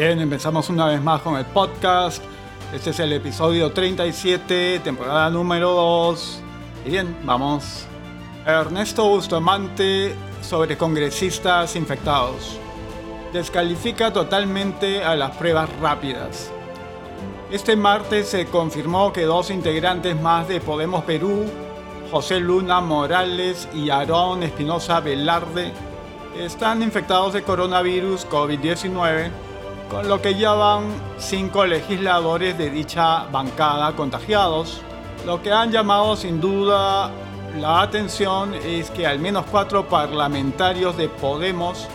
Bien, empezamos una vez más con el podcast. Este es el episodio 37, temporada número 2. Y bien, vamos. Ernesto Bustamante sobre congresistas infectados. Descalifica totalmente a las pruebas rápidas. Este martes se confirmó que dos integrantes más de Podemos Perú, José Luna Morales y Aarón Espinosa Velarde, están infectados de coronavirus COVID-19 con lo que ya van cinco legisladores de dicha bancada contagiados. Lo que han llamado sin duda la atención es que al menos cuatro parlamentarios de Podemos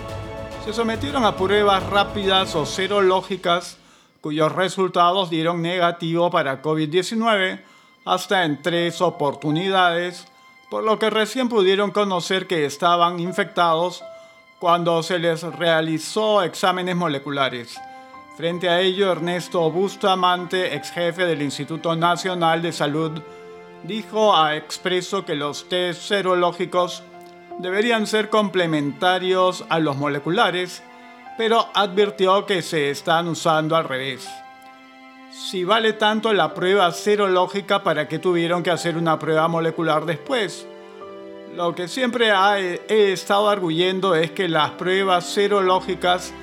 se sometieron a pruebas rápidas o serológicas cuyos resultados dieron negativo para COVID-19 hasta en tres oportunidades, por lo que recién pudieron conocer que estaban infectados cuando se les realizó exámenes moleculares. Frente a ello, Ernesto Bustamante, ex jefe del Instituto Nacional de Salud, dijo a Expreso que los test serológicos deberían ser complementarios a los moleculares, pero advirtió que se están usando al revés. Si vale tanto la prueba serológica, ¿para qué tuvieron que hacer una prueba molecular después? Lo que siempre he estado arguyendo es que las pruebas serológicas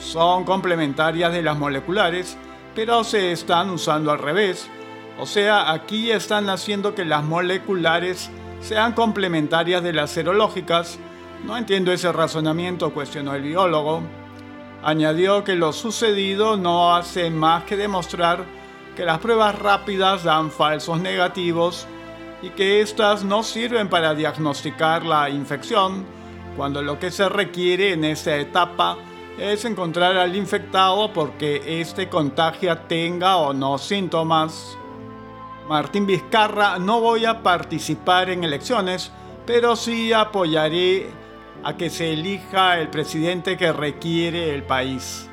son complementarias de las moleculares, pero se están usando al revés. O sea, aquí están haciendo que las moleculares sean complementarias de las serológicas. No entiendo ese razonamiento, cuestionó el biólogo. Añadió que lo sucedido no hace más que demostrar que las pruebas rápidas dan falsos negativos y que éstas no sirven para diagnosticar la infección, cuando lo que se requiere en esta etapa es encontrar al infectado porque éste contagia tenga o no síntomas. Martín Vizcarra, no voy a participar en elecciones, pero sí apoyaré a que se elija el presidente que requiere el país.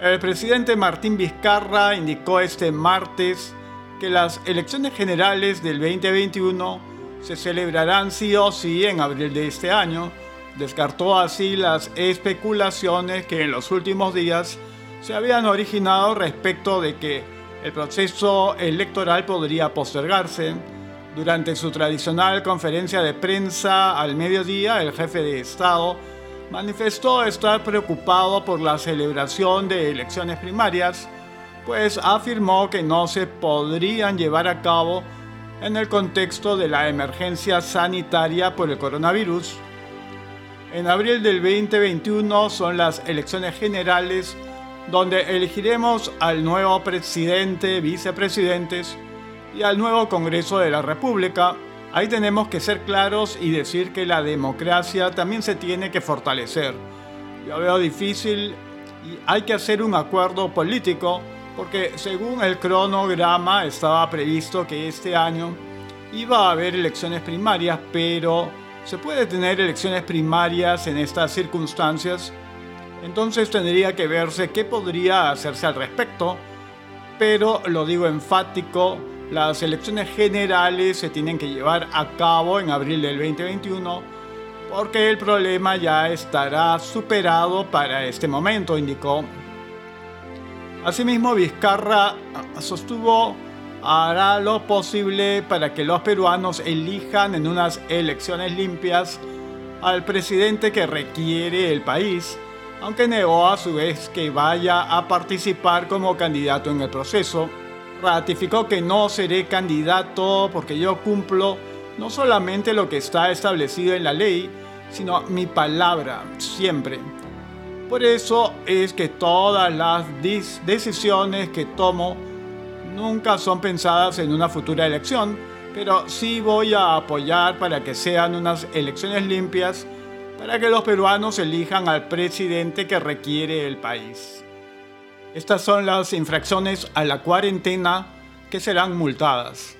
El presidente Martín Vizcarra indicó este martes que las elecciones generales del 2021 se celebrarán sí o sí en abril de este año. Descartó así las especulaciones que en los últimos días se habían originado respecto de que el proceso electoral podría postergarse. Durante su tradicional conferencia de prensa al mediodía, el jefe de Estado manifestó estar preocupado por la celebración de elecciones primarias pues afirmó que no se podrían llevar a cabo en el contexto de la emergencia sanitaria por el coronavirus. En abril del 2021 son las elecciones generales donde elegiremos al nuevo presidente, vicepresidentes y al nuevo Congreso de la República. Ahí tenemos que ser claros y decir que la democracia también se tiene que fortalecer. Yo veo difícil y hay que hacer un acuerdo político porque según el cronograma estaba previsto que este año iba a haber elecciones primarias, pero ¿se puede tener elecciones primarias en estas circunstancias? Entonces tendría que verse qué podría hacerse al respecto, pero lo digo enfático, las elecciones generales se tienen que llevar a cabo en abril del 2021 porque el problema ya estará superado para este momento, indicó Asimismo, Vizcarra sostuvo hará lo posible para que los peruanos elijan en unas elecciones limpias al presidente que requiere el país, aunque negó a su vez que vaya a participar como candidato en el proceso. Ratificó que no seré candidato porque yo cumplo no solamente lo que está establecido en la ley, sino mi palabra, siempre. Por eso es que todas las decisiones que tomo nunca son pensadas en una futura elección, pero sí voy a apoyar para que sean unas elecciones limpias, para que los peruanos elijan al presidente que requiere el país. Estas son las infracciones a la cuarentena que serán multadas.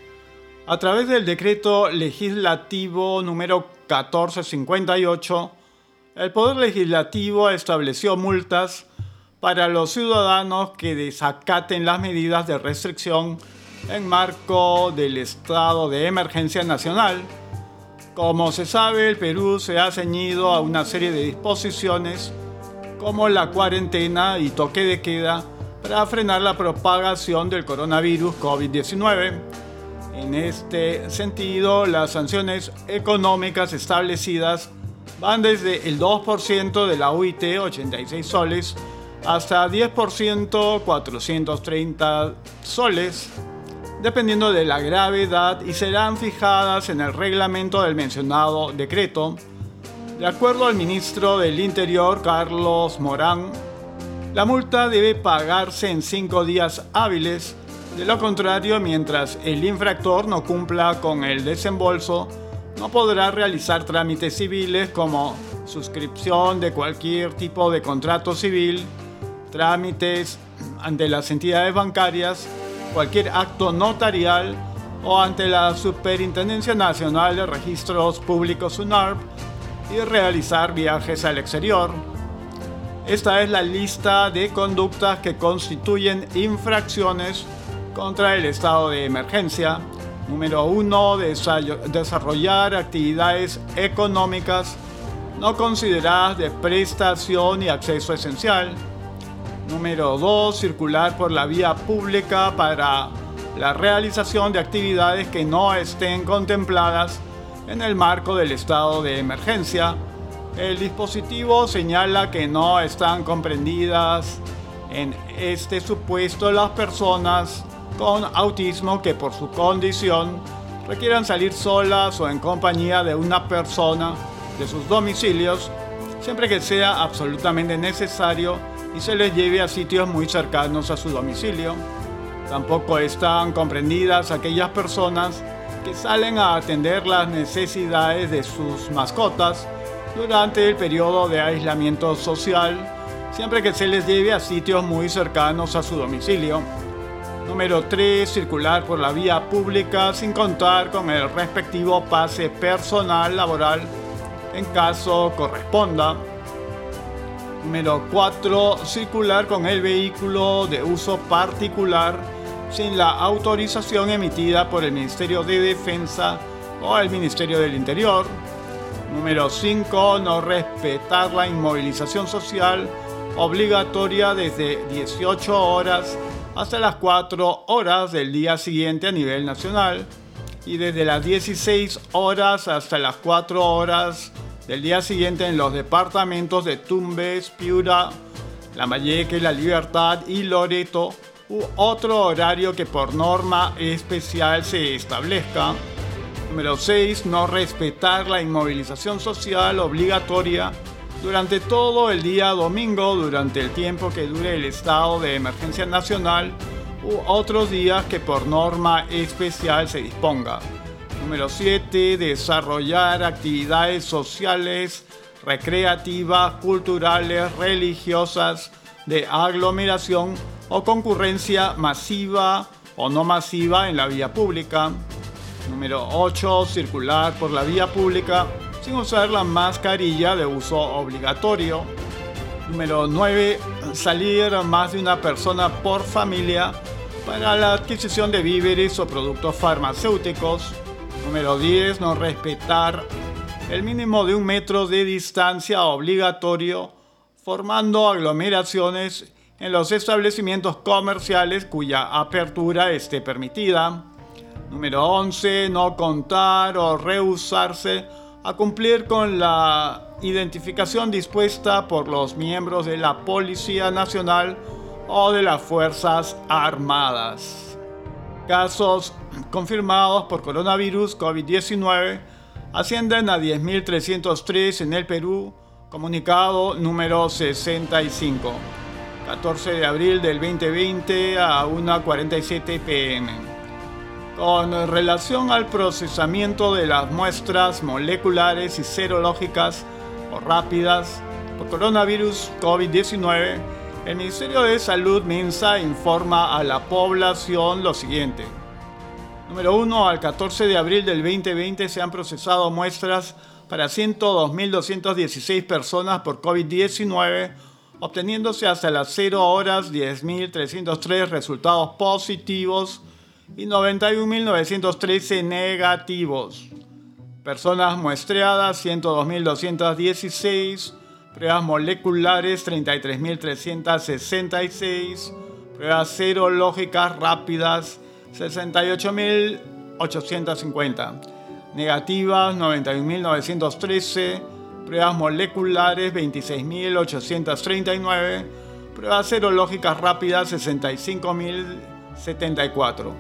A través del decreto legislativo número 1458, el Poder Legislativo estableció multas para los ciudadanos que desacaten las medidas de restricción en marco del estado de emergencia nacional. Como se sabe, el Perú se ha ceñido a una serie de disposiciones como la cuarentena y toque de queda para frenar la propagación del coronavirus COVID-19. En este sentido, las sanciones económicas establecidas van desde el 2% de la UIT, 86 soles, hasta 10%, 430 soles, dependiendo de la gravedad y serán fijadas en el reglamento del mencionado decreto. De acuerdo al ministro del Interior, Carlos Morán, la multa debe pagarse en cinco días hábiles, de lo contrario, mientras el infractor no cumpla con el desembolso, no podrá realizar trámites civiles como suscripción de cualquier tipo de contrato civil, trámites ante las entidades bancarias, cualquier acto notarial o ante la Superintendencia Nacional de Registros Públicos SUNARP y realizar viajes al exterior. Esta es la lista de conductas que constituyen infracciones contra el estado de emergencia. Número 1. Desarrollar actividades económicas no consideradas de prestación y acceso esencial. Número 2. Circular por la vía pública para la realización de actividades que no estén contempladas en el marco del estado de emergencia. El dispositivo señala que no están comprendidas en este supuesto las personas con autismo que por su condición requieran salir solas o en compañía de una persona de sus domicilios, siempre que sea absolutamente necesario y se les lleve a sitios muy cercanos a su domicilio. Tampoco están comprendidas aquellas personas que salen a atender las necesidades de sus mascotas durante el periodo de aislamiento social, siempre que se les lleve a sitios muy cercanos a su domicilio. Número 3. Circular por la vía pública sin contar con el respectivo pase personal laboral en caso corresponda. Número 4. Circular con el vehículo de uso particular sin la autorización emitida por el Ministerio de Defensa o el Ministerio del Interior. Número 5. No respetar la inmovilización social obligatoria desde 18 horas hasta las 4 horas del día siguiente a nivel nacional y desde las 16 horas hasta las 4 horas del día siguiente en los departamentos de Tumbes, Piura, La Malleque, La Libertad y Loreto u otro horario que por norma especial se establezca. Número 6. No respetar la inmovilización social obligatoria durante todo el día domingo, durante el tiempo que dure el estado de emergencia nacional u otros días que por norma especial se disponga. Número 7. Desarrollar actividades sociales, recreativas, culturales, religiosas, de aglomeración o concurrencia masiva o no masiva en la vía pública. Número 8. Circular por la vía pública sin usar la mascarilla de uso obligatorio. Número 9. Salir más de una persona por familia para la adquisición de víveres o productos farmacéuticos. Número 10. No respetar el mínimo de un metro de distancia obligatorio formando aglomeraciones en los establecimientos comerciales cuya apertura esté permitida. Número 11. No contar o rehusarse a cumplir con la identificación dispuesta por los miembros de la Policía Nacional o de las Fuerzas Armadas. Casos confirmados por coronavirus COVID-19 ascienden a 10.303 en el Perú, comunicado número 65, 14 de abril del 2020 a 1.47 pm. Con relación al procesamiento de las muestras moleculares y serológicas o rápidas por coronavirus COVID-19, el Ministerio de Salud MINSA informa a la población lo siguiente. Número 1. Al 14 de abril del 2020 se han procesado muestras para 102.216 personas por COVID-19, obteniéndose hasta las 0 horas 10.303 resultados positivos y 91.913 negativos. Personas muestreadas 102.216, pruebas moleculares 33.366, pruebas serológicas rápidas 68.850, negativas 91.913, pruebas moleculares 26.839, pruebas serológicas rápidas 65.074,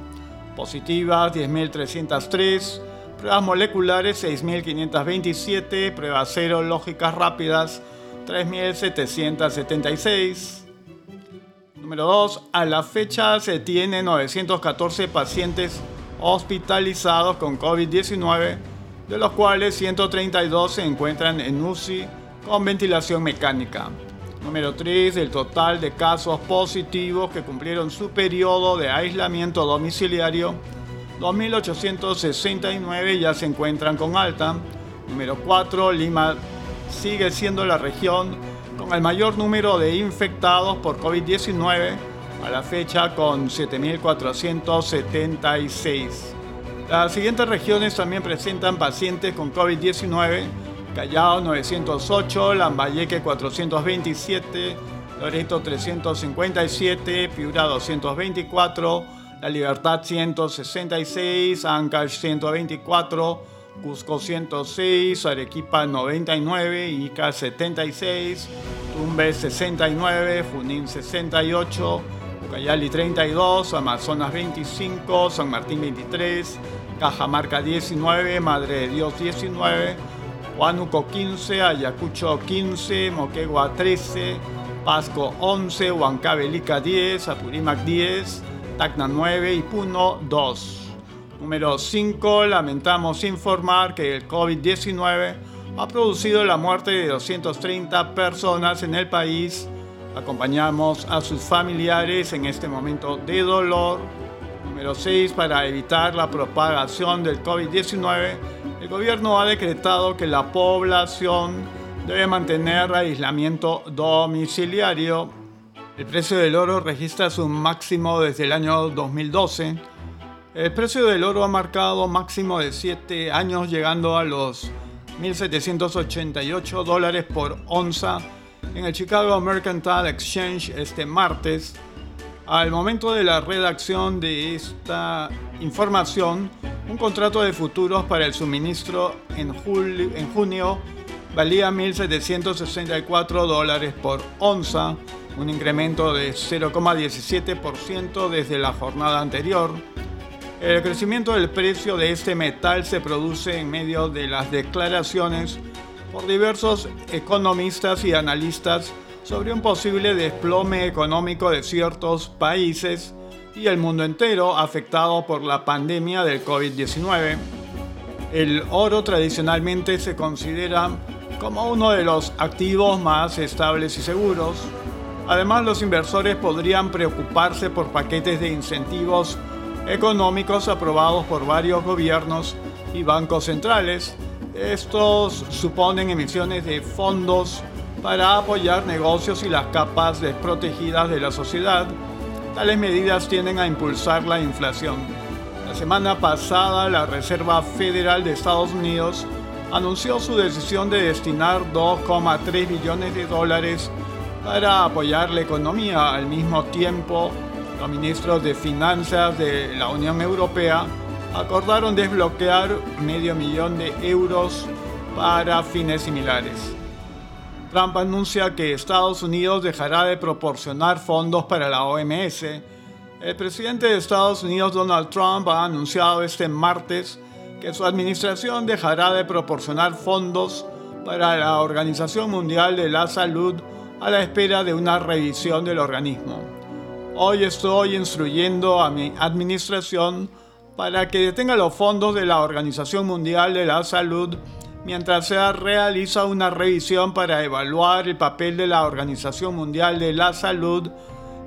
positivas 10.303, pruebas moleculares 6.527, pruebas serológicas rápidas 3.776. Número 2. A la fecha se tiene 914 pacientes hospitalizados con COVID-19, de los cuales 132 se encuentran en UCI con ventilación mecánica. Número 3. El total de casos positivos que cumplieron su periodo de aislamiento domiciliario 2.869 ya se encuentran con alta. Número 4, Lima sigue siendo la región con el mayor número de infectados por COVID-19 a la fecha con 7.476. Las siguientes regiones también presentan pacientes con COVID-19. Callao 908, Lambayeque 427, Loreto 357, Piura 224, la Libertad 166, Ancash 124, Cusco 106, Arequipa 99, Ica 76, Tumbes 69, Junín 68, Ucayali 32, Amazonas 25, San Martín 23, Cajamarca 19, Madre de Dios 19, Huánuco 15, Ayacucho 15, Moquegua 13, Pasco 11, Huancavelica 10, Apurímac 10, Tacna 9 y Puno 2. Número 5. Lamentamos informar que el COVID-19 ha producido la muerte de 230 personas en el país. Acompañamos a sus familiares en este momento de dolor. Número 6. Para evitar la propagación del COVID-19, el gobierno ha decretado que la población debe mantener aislamiento domiciliario el precio del oro registra su máximo desde el año 2012. El precio del oro ha marcado máximo de 7 años llegando a los 1.788 dólares por onza en el Chicago Mercantile Exchange este martes. Al momento de la redacción de esta información, un contrato de futuros para el suministro en, en junio valía 1.764 dólares por onza un incremento de 0,17% desde la jornada anterior. El crecimiento del precio de este metal se produce en medio de las declaraciones por diversos economistas y analistas sobre un posible desplome económico de ciertos países y el mundo entero afectado por la pandemia del COVID-19. El oro tradicionalmente se considera como uno de los activos más estables y seguros, Además, los inversores podrían preocuparse por paquetes de incentivos económicos aprobados por varios gobiernos y bancos centrales. Estos suponen emisiones de fondos para apoyar negocios y las capas desprotegidas de la sociedad. Tales medidas tienden a impulsar la inflación. La semana pasada, la Reserva Federal de Estados Unidos anunció su decisión de destinar 2,3 billones de dólares para apoyar la economía. Al mismo tiempo, los ministros de Finanzas de la Unión Europea acordaron desbloquear medio millón de euros para fines similares. Trump anuncia que Estados Unidos dejará de proporcionar fondos para la OMS. El presidente de Estados Unidos, Donald Trump, ha anunciado este martes que su administración dejará de proporcionar fondos para la Organización Mundial de la Salud a la espera de una revisión del organismo. Hoy estoy instruyendo a mi administración para que detenga los fondos de la Organización Mundial de la Salud mientras se realiza una revisión para evaluar el papel de la Organización Mundial de la Salud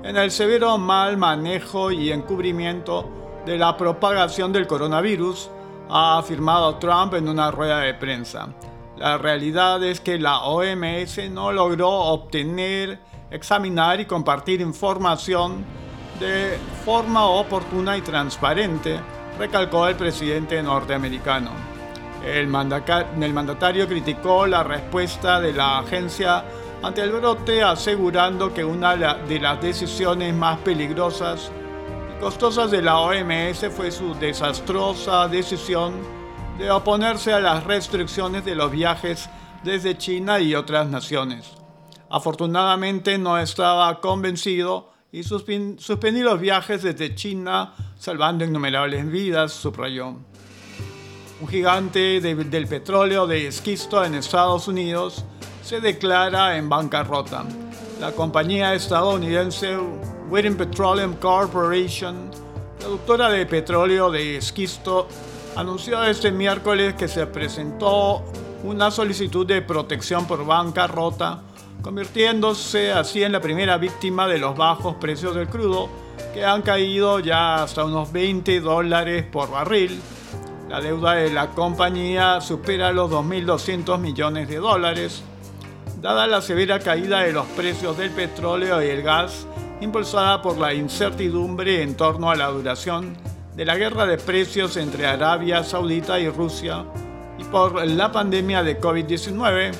en el severo mal manejo y encubrimiento de la propagación del coronavirus, ha afirmado Trump en una rueda de prensa. La realidad es que la OMS no logró obtener, examinar y compartir información de forma oportuna y transparente, recalcó el presidente norteamericano. El, mandatario criticó la respuesta de la agencia ante el brote, asegurando que una de las decisiones más peligrosas y costosas de la OMS fue su desastrosa decisión de oponerse a las restricciones de los viajes desde China y otras naciones. Afortunadamente no estaba convencido y suspendí los viajes desde China, salvando innumerables vidas, subrayó. Un gigante del petróleo de esquisto en Estados Unidos se declara en bancarrota. La compañía estadounidense Whiting Petroleum Corporation, productora de petróleo de esquisto, anunció este miércoles que se presentó una solicitud de protección por bancarrota convirtiéndose así en la primera víctima de los bajos precios del crudo, que han caído ya hasta unos 20 dólares por barril. La deuda de la compañía supera los 2.200 millones de dólares. Dada la severa caída de los precios del petróleo y el gas, impulsada por la incertidumbre en torno a la duración de la guerra de precios entre Arabia Saudita y Rusia, y por la pandemia de COVID-19,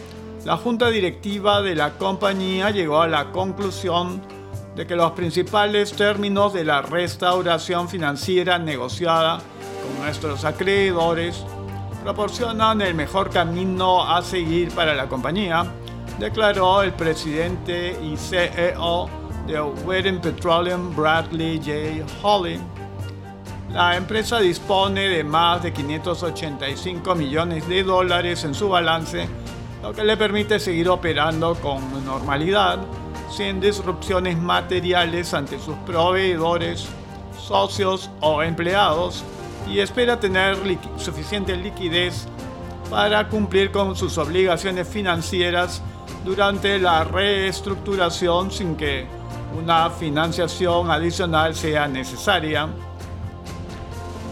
la junta directiva de la compañía llegó a la conclusión de que los principales términos de la restauración financiera negociada con nuestros acreedores proporcionan el mejor camino a seguir para la compañía, declaró el presidente y CEO de Whiting Petroleum Bradley J. Holly. La empresa dispone de más de 585 millones de dólares en su balance lo que le permite seguir operando con normalidad, sin disrupciones materiales ante sus proveedores, socios o empleados, y espera tener suficiente liquidez para cumplir con sus obligaciones financieras durante la reestructuración sin que una financiación adicional sea necesaria.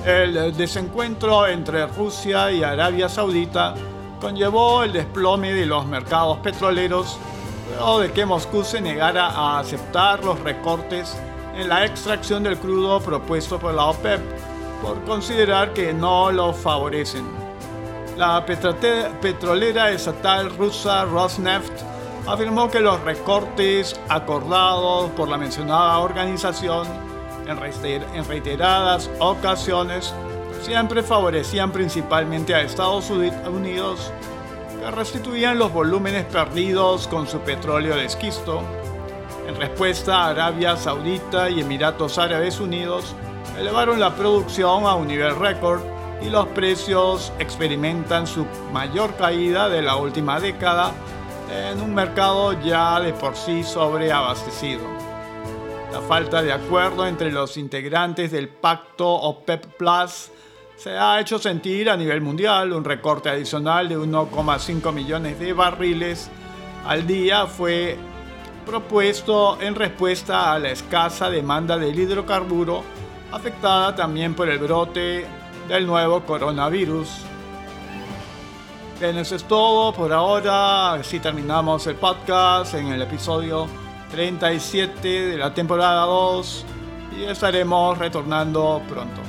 El desencuentro entre Rusia y Arabia Saudita conllevó el desplome de los mercados petroleros luego de que Moscú se negara a aceptar los recortes en la extracción del crudo propuesto por la OPEP por considerar que no lo favorecen. La petrolera estatal rusa Rosneft afirmó que los recortes acordados por la mencionada organización en reiteradas ocasiones siempre favorecían principalmente a Estados Unidos, que restituían los volúmenes perdidos con su petróleo de esquisto. En respuesta, Arabia Saudita y Emiratos Árabes Unidos elevaron la producción a un nivel récord y los precios experimentan su mayor caída de la última década en un mercado ya de por sí sobreabastecido. La falta de acuerdo entre los integrantes del pacto OPEP Plus se ha hecho sentir a nivel mundial. Un recorte adicional de 1,5 millones de barriles al día fue propuesto en respuesta a la escasa demanda del hidrocarburo, afectada también por el brote del nuevo coronavirus. Eso es todo por ahora. Así terminamos el podcast en el episodio 37 de la temporada 2 y estaremos retornando pronto.